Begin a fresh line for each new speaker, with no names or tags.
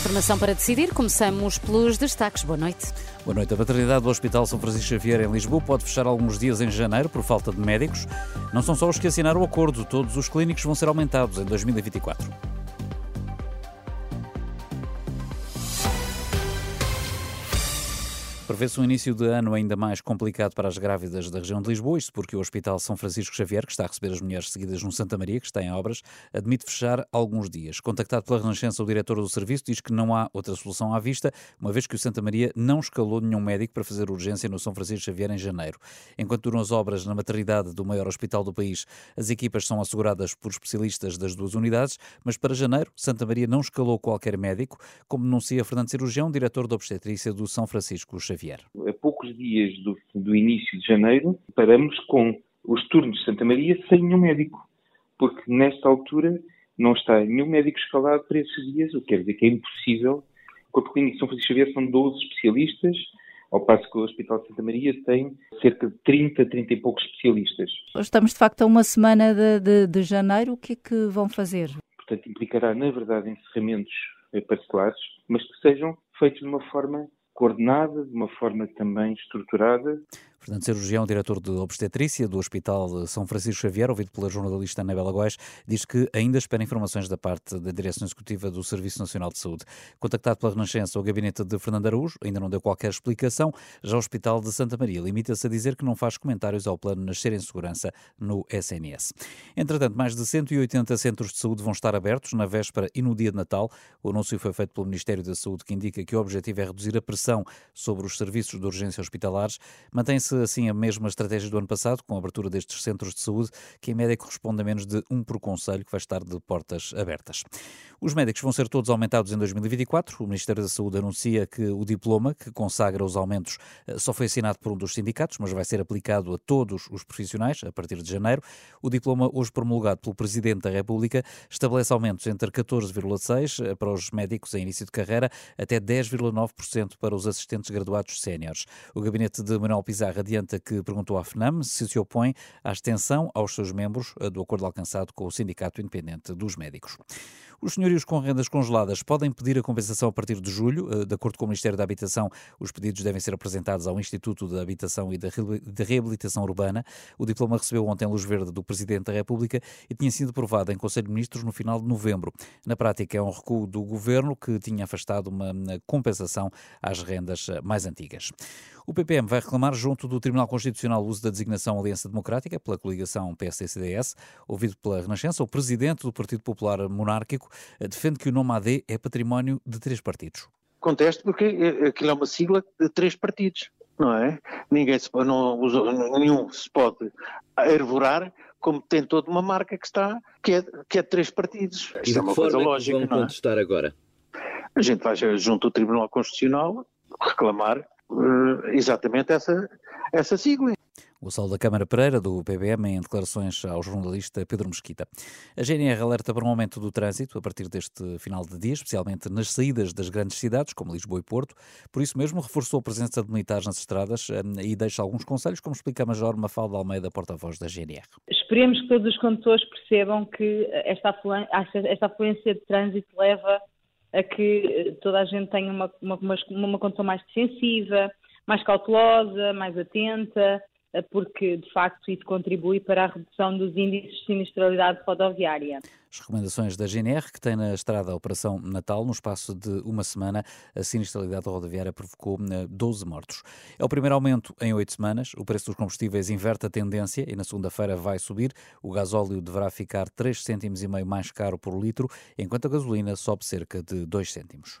Informação para decidir, começamos pelos destaques. Boa noite.
Boa noite. A maternidade do Hospital São Francisco Xavier em Lisboa pode fechar alguns dias em janeiro por falta de médicos. Não são só os que assinaram o acordo, todos os clínicos vão ser aumentados em 2024. Prevê-se um início de ano ainda mais complicado para as grávidas da região de Lisboa, isto porque o Hospital São Francisco Xavier, que está a receber as mulheres seguidas no Santa Maria, que está em obras, admite fechar alguns dias. Contactado pela Renascença, o diretor do serviço diz que não há outra solução à vista, uma vez que o Santa Maria não escalou nenhum médico para fazer urgência no São Francisco Xavier em janeiro. Enquanto duram as obras na maternidade do maior hospital do país, as equipas são asseguradas por especialistas das duas unidades, mas para janeiro, Santa Maria não escalou qualquer médico, como denuncia Fernando Cirurgião, diretor da obstetrícia do São Francisco Xavier. Xavier.
A poucos dias do, do início de janeiro, paramos com os turnos de Santa Maria sem nenhum médico, porque nesta altura não está nenhum médico escalado para esses dias, o que quer dizer que é impossível. O Corpo Clínico de São Francisco Xavier são 12 especialistas, ao passo que o Hospital de Santa Maria tem cerca de 30, 30 e poucos especialistas.
Estamos de facto a uma semana de, de, de janeiro, o que é que vão fazer?
Portanto, implicará, na verdade, encerramentos parcelares, mas que sejam feitos de uma forma coordenada, de uma forma também estruturada.
Fernando Cirurgião, diretor de obstetrícia do Hospital São Francisco Xavier, ouvido pela jornalista Anabela Góes, diz que ainda espera informações da parte da Direção Executiva do Serviço Nacional de Saúde. Contactado pela Renascença, o gabinete de Fernando Araújo ainda não deu qualquer explicação. Já o Hospital de Santa Maria limita-se a dizer que não faz comentários ao plano Nascer em Segurança no SNS. Entretanto, mais de 180 centros de saúde vão estar abertos na véspera e no dia de Natal. O anúncio foi feito pelo Ministério da Saúde, que indica que o objetivo é reduzir a pressão sobre os serviços de urgência hospitalares. Mantém-se Mantém-se assim a mesma estratégia do ano passado, com a abertura destes centros de saúde, que em média corresponde a menos de um por conselho, que vai estar de portas abertas. Os médicos vão ser todos aumentados em 2024. O Ministério da Saúde anuncia que o diploma que consagra os aumentos eh, só foi assinado por um dos sindicatos, mas vai ser aplicado a todos os profissionais a partir de janeiro. O diploma, hoje promulgado pelo Presidente da República, estabelece aumentos entre 14,6% eh, para os médicos em início de carreira até 10,9% para os assistentes graduados séniores. O gabinete de Manuel Pizarro adianta que perguntou à FNAM se se opõe à extensão aos seus membros eh, do acordo alcançado com o Sindicato Independente dos Médicos. Os senhorios com rendas congeladas podem pedir a compensação a partir de julho. Eh, de acordo com o Ministério da Habitação, os pedidos devem ser apresentados ao Instituto da Habitação e da Reabilitação Urbana. O diploma recebeu ontem luz verde do Presidente da República e tinha sido aprovado em Conselho de Ministros no final de novembro. Na prática, é um recuo do Governo que tinha afastado uma compensação às rendas eh, mais antigas. O PPM vai reclamar junto do Tribunal Constitucional o uso da designação Aliança Democrática pela coligação PSD-CDS. Ouvido pela Renascença, o presidente do Partido Popular Monárquico defende que o nome AD é património de três partidos.
Contesto porque aquilo é uma sigla de três partidos, não é? Ninguém se, não, nenhum se pode arvorar como tem toda uma marca que está, que é, que é de três partidos.
Isto é uma coisa lógica. Vão é? contestar agora?
A gente vai junto ao Tribunal Constitucional reclamar uh, exatamente essa, essa sigla.
O Sol da Câmara Pereira, do PBM, em declarações ao jornalista Pedro Mesquita. A GNR alerta para um aumento do trânsito a partir deste final de dia, especialmente nas saídas das grandes cidades, como Lisboa e Porto. Por isso mesmo, reforçou a presença de militares nas estradas eh, e deixa alguns conselhos, como explica a Major Mafalda Almeida, porta-voz da GNR.
Esperemos que todos os condutores percebam que esta afluência, de trânsito leva a que eh, toda a gente tenha uma, uma, uma, uma condução mais defensiva, mais cautelosa, mais atenta, porque de facto isso contribui para a redução dos índices de sinistralidade rodoviária.
As recomendações da GNR, que tem na estrada a Operação Natal, no espaço de uma semana, a sinistralidade rodoviária provocou 12 eh, mortos. É o primeiro aumento em oito semanas. O preço dos combustíveis inverte a tendência e na segunda-feira vai subir. O gasóleo deverá ficar 3 cêntimos e meio mais caro por litro, enquanto a gasolina sobe cerca de 2 cêntimos.